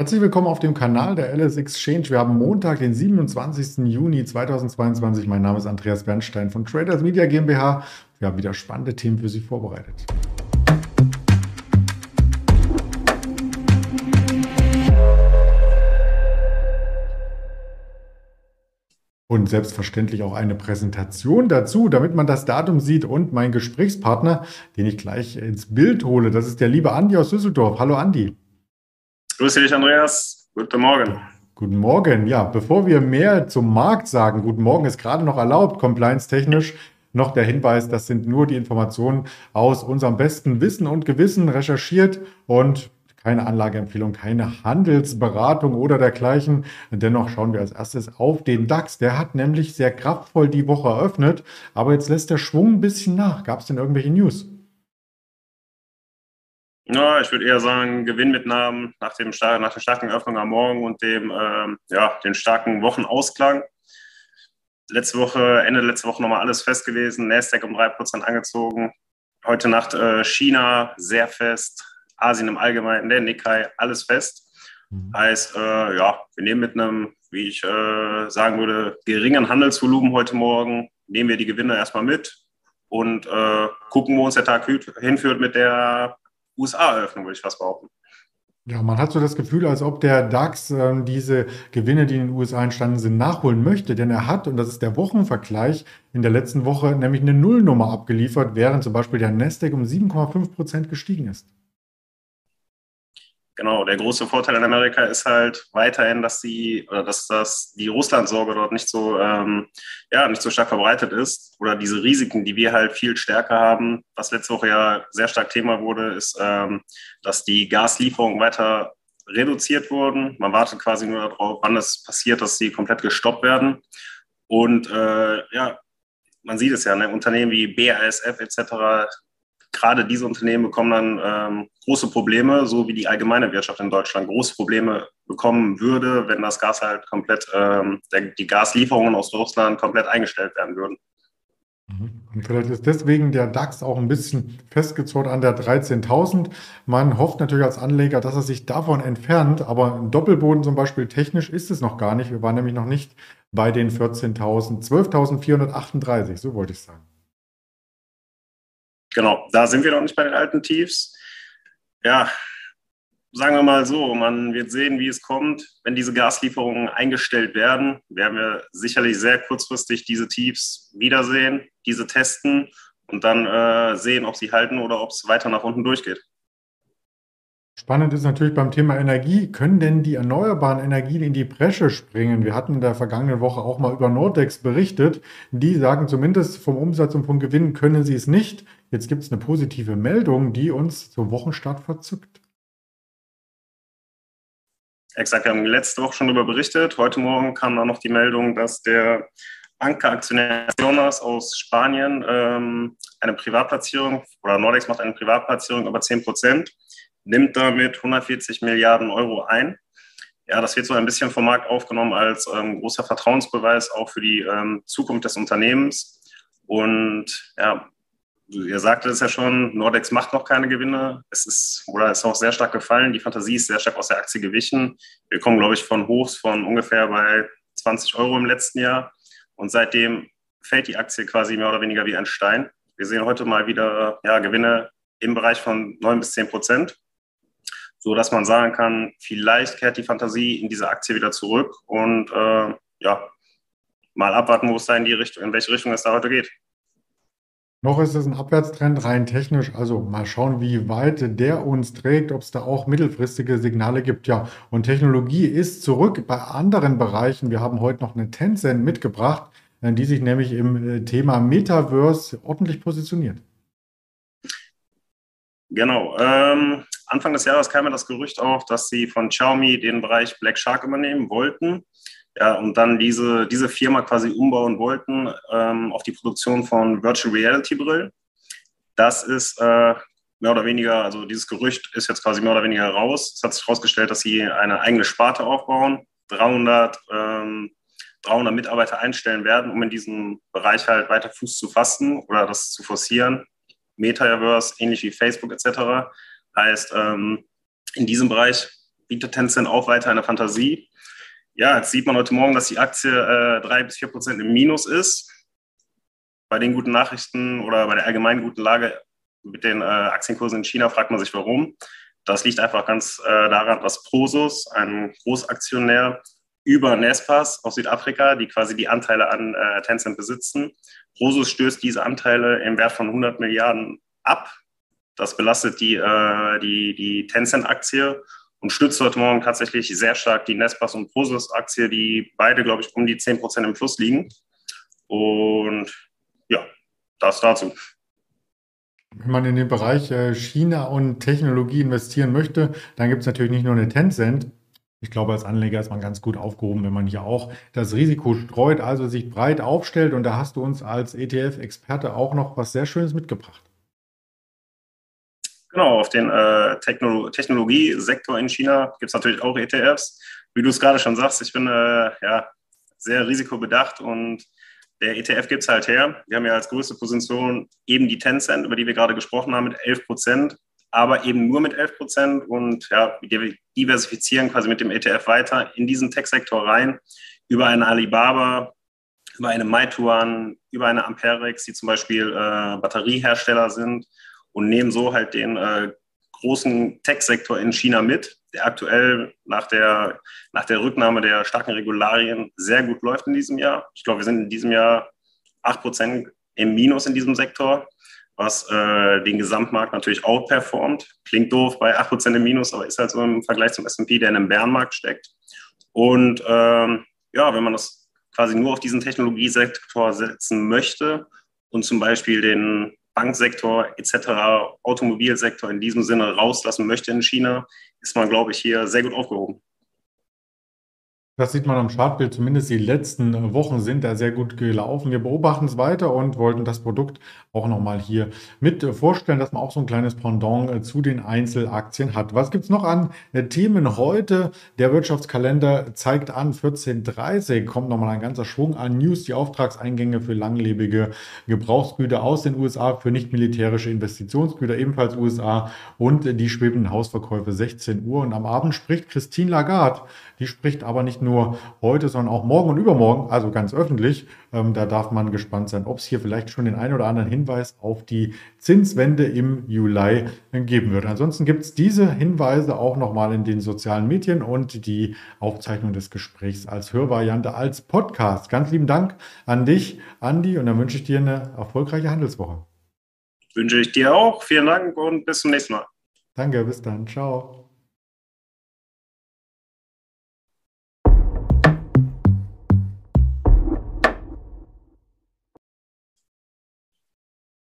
Herzlich willkommen auf dem Kanal der LS Exchange. Wir haben Montag, den 27. Juni 2022. Mein Name ist Andreas Bernstein von Traders Media GmbH. Wir haben wieder spannende Themen für Sie vorbereitet. Und selbstverständlich auch eine Präsentation dazu, damit man das Datum sieht und mein Gesprächspartner, den ich gleich ins Bild hole. Das ist der liebe Andi aus Düsseldorf. Hallo Andi. Grüße dich, Andreas. Guten Morgen. Guten Morgen. Ja, bevor wir mehr zum Markt sagen, guten Morgen ist gerade noch erlaubt, compliance-technisch. Noch der Hinweis, das sind nur die Informationen aus unserem besten Wissen und Gewissen recherchiert und keine Anlageempfehlung, keine Handelsberatung oder dergleichen. Dennoch schauen wir als erstes auf den DAX. Der hat nämlich sehr kraftvoll die Woche eröffnet, aber jetzt lässt der Schwung ein bisschen nach. Gab es denn irgendwelche News? Ja, ich würde eher sagen, Gewinnmitnahmen nach, dem, nach der starken Eröffnung am Morgen und dem, ähm, ja, den starken Wochenausklang. Letzte Woche, Ende letzte Woche nochmal alles fest gewesen. Nasdaq um 3% angezogen. Heute Nacht äh, China sehr fest. Asien im Allgemeinen, der Nikkei, alles fest. Mhm. Heißt, äh, ja, wir nehmen mit einem, wie ich äh, sagen würde, geringen Handelsvolumen heute Morgen, nehmen wir die Gewinne erstmal mit und äh, gucken, wo uns der Tag hinführt mit der USA-Eröffnung, würde ich fast behaupten. Ja, man hat so das Gefühl, als ob der DAX äh, diese Gewinne, die in den USA entstanden sind, nachholen möchte. Denn er hat, und das ist der Wochenvergleich, in der letzten Woche nämlich eine Nullnummer abgeliefert, während zum Beispiel der Nasdaq um 7,5 Prozent gestiegen ist. Genau, der große Vorteil in Amerika ist halt weiterhin, dass die oder dass das die Russland-Sorge dort nicht so ähm, ja nicht so stark verbreitet ist oder diese Risiken, die wir halt viel stärker haben. Was letzte Woche ja sehr stark Thema wurde, ist, ähm, dass die Gaslieferungen weiter reduziert wurden. Man wartet quasi nur darauf, wann es passiert, dass sie komplett gestoppt werden. Und äh, ja, man sieht es ja, ne? Unternehmen wie BASF etc gerade diese Unternehmen bekommen dann ähm, große Probleme, so wie die allgemeine Wirtschaft in Deutschland große Probleme bekommen würde, wenn das Gas halt komplett, ähm, der, die Gaslieferungen aus Russland komplett eingestellt werden würden. Mhm. Und vielleicht ist deswegen der DAX auch ein bisschen festgezurrt an der 13.000. Man hofft natürlich als Anleger, dass er sich davon entfernt, aber ein Doppelboden zum Beispiel technisch ist es noch gar nicht. Wir waren nämlich noch nicht bei den 14.000, 12.438, so wollte ich sagen. Genau, da sind wir noch nicht bei den alten Tiefs. Ja, sagen wir mal so, man wird sehen, wie es kommt. Wenn diese Gaslieferungen eingestellt werden, werden wir sicherlich sehr kurzfristig diese Tiefs wiedersehen, diese testen und dann äh, sehen, ob sie halten oder ob es weiter nach unten durchgeht. Spannend ist natürlich beim Thema Energie, können denn die erneuerbaren Energien in die Bresche springen? Wir hatten in der vergangenen Woche auch mal über Nordex berichtet. Die sagen zumindest vom Umsatz und vom Gewinn können sie es nicht. Jetzt gibt es eine positive Meldung, die uns zum Wochenstart verzückt. Exakt, wir haben letzte Woche schon darüber berichtet. Heute Morgen kam dann noch die Meldung, dass der Anker-Aktionär Jonas aus Spanien ähm, eine Privatplatzierung oder Nordex macht eine Privatplatzierung über 10 Prozent nimmt damit 140 Milliarden Euro ein. Ja, das wird so ein bisschen vom Markt aufgenommen als ähm, großer Vertrauensbeweis auch für die ähm, Zukunft des Unternehmens. Und ja, ihr sagtet es ja schon, Nordex macht noch keine Gewinne. Es ist oder ist auch sehr stark gefallen. Die Fantasie ist sehr stark aus der Aktie gewichen. Wir kommen, glaube ich, von Hochs von ungefähr bei 20 Euro im letzten Jahr. Und seitdem fällt die Aktie quasi mehr oder weniger wie ein Stein. Wir sehen heute mal wieder ja, Gewinne im Bereich von 9 bis 10 Prozent so dass man sagen kann, vielleicht kehrt die Fantasie in diese Aktie wieder zurück und äh, ja, mal abwarten, wo es da in die Richtung, in welche Richtung es da heute geht. Noch ist es ein Abwärtstrend rein technisch, also mal schauen, wie weit der uns trägt, ob es da auch mittelfristige Signale gibt. Ja, und Technologie ist zurück bei anderen Bereichen. Wir haben heute noch eine Tencent mitgebracht, äh, die sich nämlich im äh, Thema Metaverse ordentlich positioniert. Genau. Ähm, Anfang des Jahres kam ja das Gerücht auf, dass sie von Xiaomi den Bereich Black Shark übernehmen wollten. Ja, und dann diese, diese Firma quasi umbauen wollten ähm, auf die Produktion von Virtual Reality Brillen. Das ist äh, mehr oder weniger, also dieses Gerücht ist jetzt quasi mehr oder weniger raus. Es hat sich herausgestellt, dass sie eine eigene Sparte aufbauen, 300, ähm, 300 Mitarbeiter einstellen werden, um in diesem Bereich halt weiter Fuß zu fassen oder das zu forcieren. Metaverse, ähnlich wie Facebook etc. Heißt, ähm, in diesem Bereich bietet Tencent auch weiter eine Fantasie. Ja, jetzt sieht man heute Morgen, dass die Aktie äh, drei bis vier Prozent im Minus ist. Bei den guten Nachrichten oder bei der allgemein guten Lage mit den äh, Aktienkursen in China fragt man sich, warum. Das liegt einfach ganz äh, daran, dass Prosus, ein Großaktionär, über Nespas aus Südafrika, die quasi die Anteile an äh, Tencent besitzen. Prosus stößt diese Anteile im Wert von 100 Milliarden ab. Das belastet die, äh, die, die Tencent-Aktie und stützt heute Morgen tatsächlich sehr stark die Nespas und Prosus-Aktie, die beide, glaube ich, um die 10 Prozent im Plus liegen. Und ja, das dazu. Wenn man in den Bereich äh, China und Technologie investieren möchte, dann gibt es natürlich nicht nur eine Tencent, ich glaube, als Anleger ist man ganz gut aufgehoben, wenn man hier auch das Risiko streut, also sich breit aufstellt. Und da hast du uns als ETF-Experte auch noch was sehr Schönes mitgebracht. Genau, auf den äh, Techno Technologiesektor in China gibt es natürlich auch ETFs. Wie du es gerade schon sagst, ich bin äh, ja, sehr risikobedacht und der ETF gibt es halt her. Wir haben ja als größte Position eben die Tencent, über die wir gerade gesprochen haben, mit 11 Prozent aber eben nur mit 11 Prozent und ja, wir diversifizieren quasi mit dem ETF weiter in diesen Tech-Sektor rein, über eine Alibaba, über eine Meituan, über eine Amperex, die zum Beispiel äh, Batteriehersteller sind und nehmen so halt den äh, großen Tech-Sektor in China mit, der aktuell nach der, nach der Rücknahme der starken Regularien sehr gut läuft in diesem Jahr. Ich glaube, wir sind in diesem Jahr 8 Prozent im Minus in diesem Sektor was äh, den Gesamtmarkt natürlich outperformt. Klingt doof bei 8% im Minus, aber ist halt so im Vergleich zum S&P, der in einem Bärenmarkt steckt. Und ähm, ja, wenn man das quasi nur auf diesen Technologiesektor setzen möchte und zum Beispiel den Banksektor etc., Automobilsektor in diesem Sinne rauslassen möchte in China, ist man, glaube ich, hier sehr gut aufgehoben. Das sieht man am Chartbild, zumindest die letzten Wochen sind da sehr gut gelaufen. Wir beobachten es weiter und wollten das Produkt auch nochmal hier mit vorstellen, dass man auch so ein kleines Pendant zu den Einzelaktien hat. Was gibt es noch an Themen heute? Der Wirtschaftskalender zeigt an, 14.30 kommt nochmal ein ganzer Schwung an News, die Auftragseingänge für langlebige Gebrauchsgüter aus den USA, für nicht militärische Investitionsgüter ebenfalls USA und die schwebenden Hausverkäufe 16 Uhr. Und am Abend spricht Christine Lagarde. Die spricht aber nicht nur heute, sondern auch morgen und übermorgen, also ganz öffentlich. Ähm, da darf man gespannt sein, ob es hier vielleicht schon den einen oder anderen Hinweis auf die Zinswende im Juli geben wird. Ansonsten gibt es diese Hinweise auch nochmal in den sozialen Medien und die Aufzeichnung des Gesprächs als Hörvariante, als Podcast. Ganz lieben Dank an dich, Andi, und dann wünsche ich dir eine erfolgreiche Handelswoche. Wünsche ich dir auch. Vielen Dank und bis zum nächsten Mal. Danke, bis dann. Ciao.